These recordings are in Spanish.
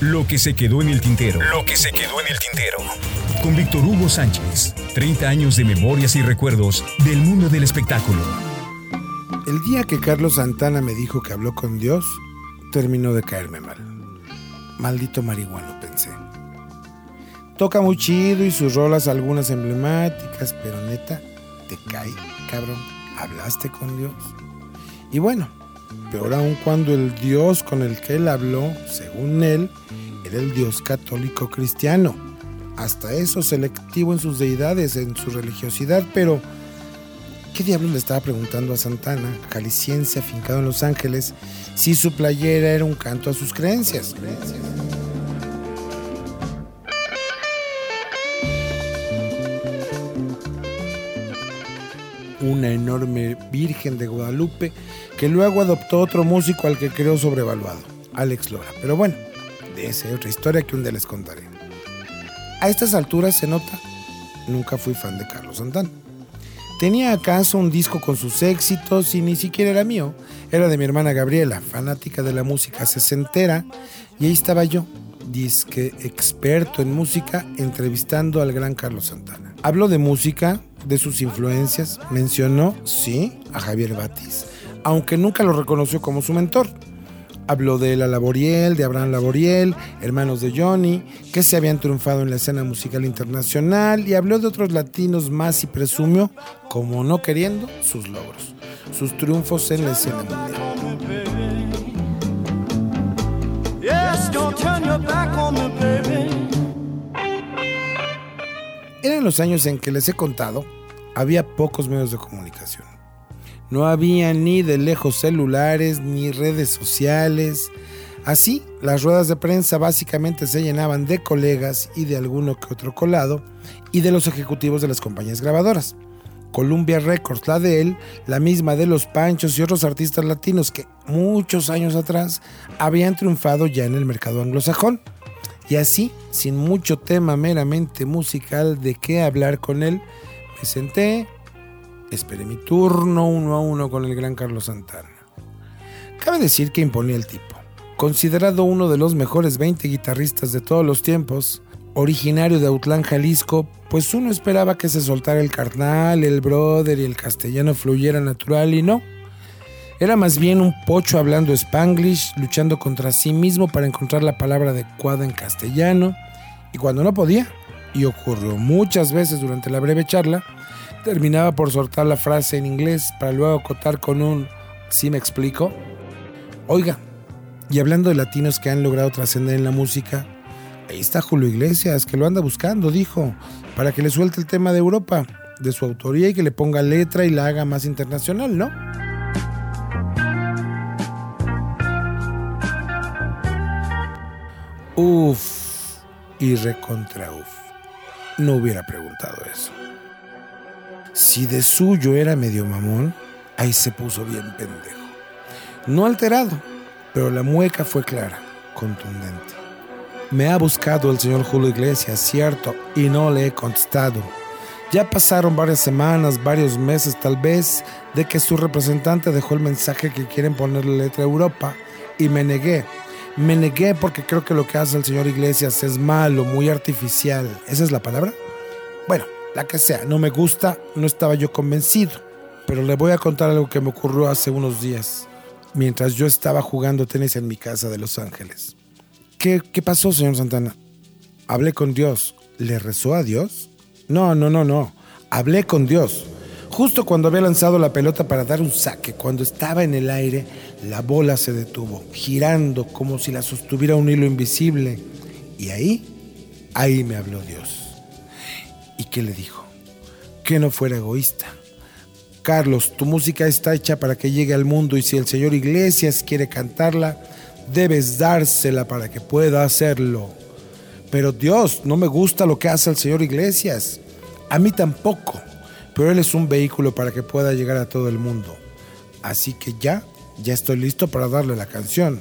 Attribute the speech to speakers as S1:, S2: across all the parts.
S1: Lo que se quedó en el tintero. Lo que se quedó en el tintero. Con Víctor Hugo Sánchez. 30 años de memorias y recuerdos del mundo del espectáculo.
S2: El día que Carlos Santana me dijo que habló con Dios, terminó de caerme mal. Maldito marihuano, pensé. Toca muy chido y sus rolas algunas emblemáticas, pero neta, te cae, cabrón. ¿Hablaste con Dios? Y bueno, peor aún cuando el Dios con el que él habló, según él, era el Dios católico cristiano. Hasta eso selectivo en sus deidades, en su religiosidad, pero ¿qué diablos le estaba preguntando a Santana, jalisciense afincado en Los Ángeles, si su playera era un canto a sus creencias? Una enorme Virgen de Guadalupe que luego adoptó otro músico al que creó sobrevaluado, Alex Lora. Pero bueno, de esa otra historia que un día les contaré. A estas alturas se nota, nunca fui fan de Carlos Santana. Tenía acaso un disco con sus éxitos y ni siquiera era mío, era de mi hermana Gabriela, fanática de la música sesentera, y ahí estaba yo, disque experto en música, entrevistando al gran Carlos Santana. Habló de música, de sus influencias, mencionó, sí, a Javier Batis, aunque nunca lo reconoció como su mentor. Habló de la Laboriel, de Abraham Laboriel, hermanos de Johnny, que se habían triunfado en la escena musical internacional y habló de otros latinos más y presumió, como no queriendo, sus logros, sus triunfos en la escena mundial. Los años en que les he contado, había pocos medios de comunicación. No había ni de lejos celulares ni redes sociales. Así, las ruedas de prensa básicamente se llenaban de colegas y de alguno que otro colado y de los ejecutivos de las compañías grabadoras. Columbia Records, la de él, la misma de Los Panchos y otros artistas latinos que muchos años atrás habían triunfado ya en el mercado anglosajón. Y así, sin mucho tema meramente musical de qué hablar con él, me senté, esperé mi turno uno a uno con el gran Carlos Santana. Cabe decir que imponía el tipo. Considerado uno de los mejores 20 guitarristas de todos los tiempos, originario de Autlán, Jalisco, pues uno esperaba que se soltara el carnal, el brother y el castellano fluyera natural y no. Era más bien un pocho hablando spanglish, luchando contra sí mismo para encontrar la palabra adecuada en castellano, y cuando no podía, y ocurrió muchas veces durante la breve charla, terminaba por soltar la frase en inglés para luego acotar con un ¿sí me explico? Oiga, y hablando de latinos que han logrado trascender en la música, ahí está Julio Iglesias, que lo anda buscando, dijo, para que le suelte el tema de Europa, de su autoría y que le ponga letra y la haga más internacional, ¿no? Uf, y recontra uf. No hubiera preguntado eso. Si de suyo era medio mamón, ahí se puso bien pendejo. No alterado, pero la mueca fue clara, contundente. Me ha buscado el señor Julio Iglesias, cierto, y no le he contestado. Ya pasaron varias semanas, varios meses tal vez, de que su representante dejó el mensaje que quieren ponerle letra a Europa, y me negué. Me negué porque creo que lo que hace el señor Iglesias es malo, muy artificial. ¿Esa es la palabra? Bueno, la que sea, no me gusta, no estaba yo convencido. Pero le voy a contar algo que me ocurrió hace unos días, mientras yo estaba jugando tenis en mi casa de Los Ángeles. ¿Qué, pasó, señor Santana? Hablé con Dios. ¿Le rezó a Dios? No, no, no, no. Hablé con Dios. Justo cuando había lanzado la pelota para dar un saque, cuando estaba en el aire, la bola se detuvo, girando como si la sostuviera un hilo invisible. Y ahí, ahí me habló Dios. ¿Y qué le dijo? Que no fuera egoísta. Carlos, tu música está hecha para que llegue al mundo y si el señor Iglesias quiere cantarla, debes dársela para que pueda hacerlo. Pero Dios, no me gusta lo que hace el señor Iglesias. A mí tampoco. Pero él es un vehículo para que pueda llegar a todo el mundo. Así que ya, ya estoy listo para darle la canción.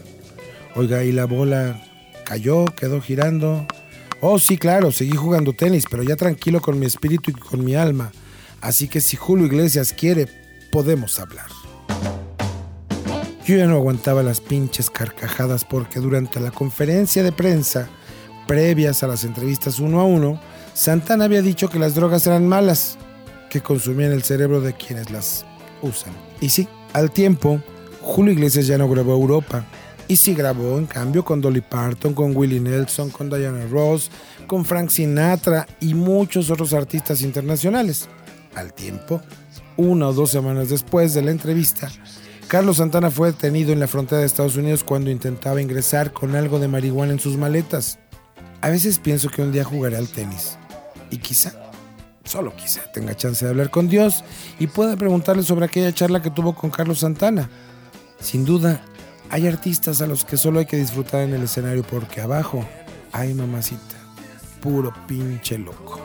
S2: Oiga, y la bola cayó, quedó girando. Oh, sí, claro, seguí jugando tenis, pero ya tranquilo con mi espíritu y con mi alma. Así que si Julio Iglesias quiere, podemos hablar. Yo ya no aguantaba las pinches carcajadas porque durante la conferencia de prensa, previas a las entrevistas uno a uno, Santana había dicho que las drogas eran malas, que consumían el cerebro de quienes las usan. Y sí, al tiempo, Julio Iglesias ya no grabó Europa. Y sí grabó, en cambio, con Dolly Parton, con Willie Nelson, con Diana Ross, con Frank Sinatra y muchos otros artistas internacionales. Al tiempo, una o dos semanas después de la entrevista, Carlos Santana fue detenido en la frontera de Estados Unidos cuando intentaba ingresar con algo de marihuana en sus maletas. A veces pienso que un día jugaré al tenis y quizá, solo quizá, tenga chance de hablar con Dios y pueda preguntarle sobre aquella charla que tuvo con Carlos Santana. Sin duda, hay artistas a los que solo hay que disfrutar en el escenario porque abajo hay mamacita, puro pinche loco.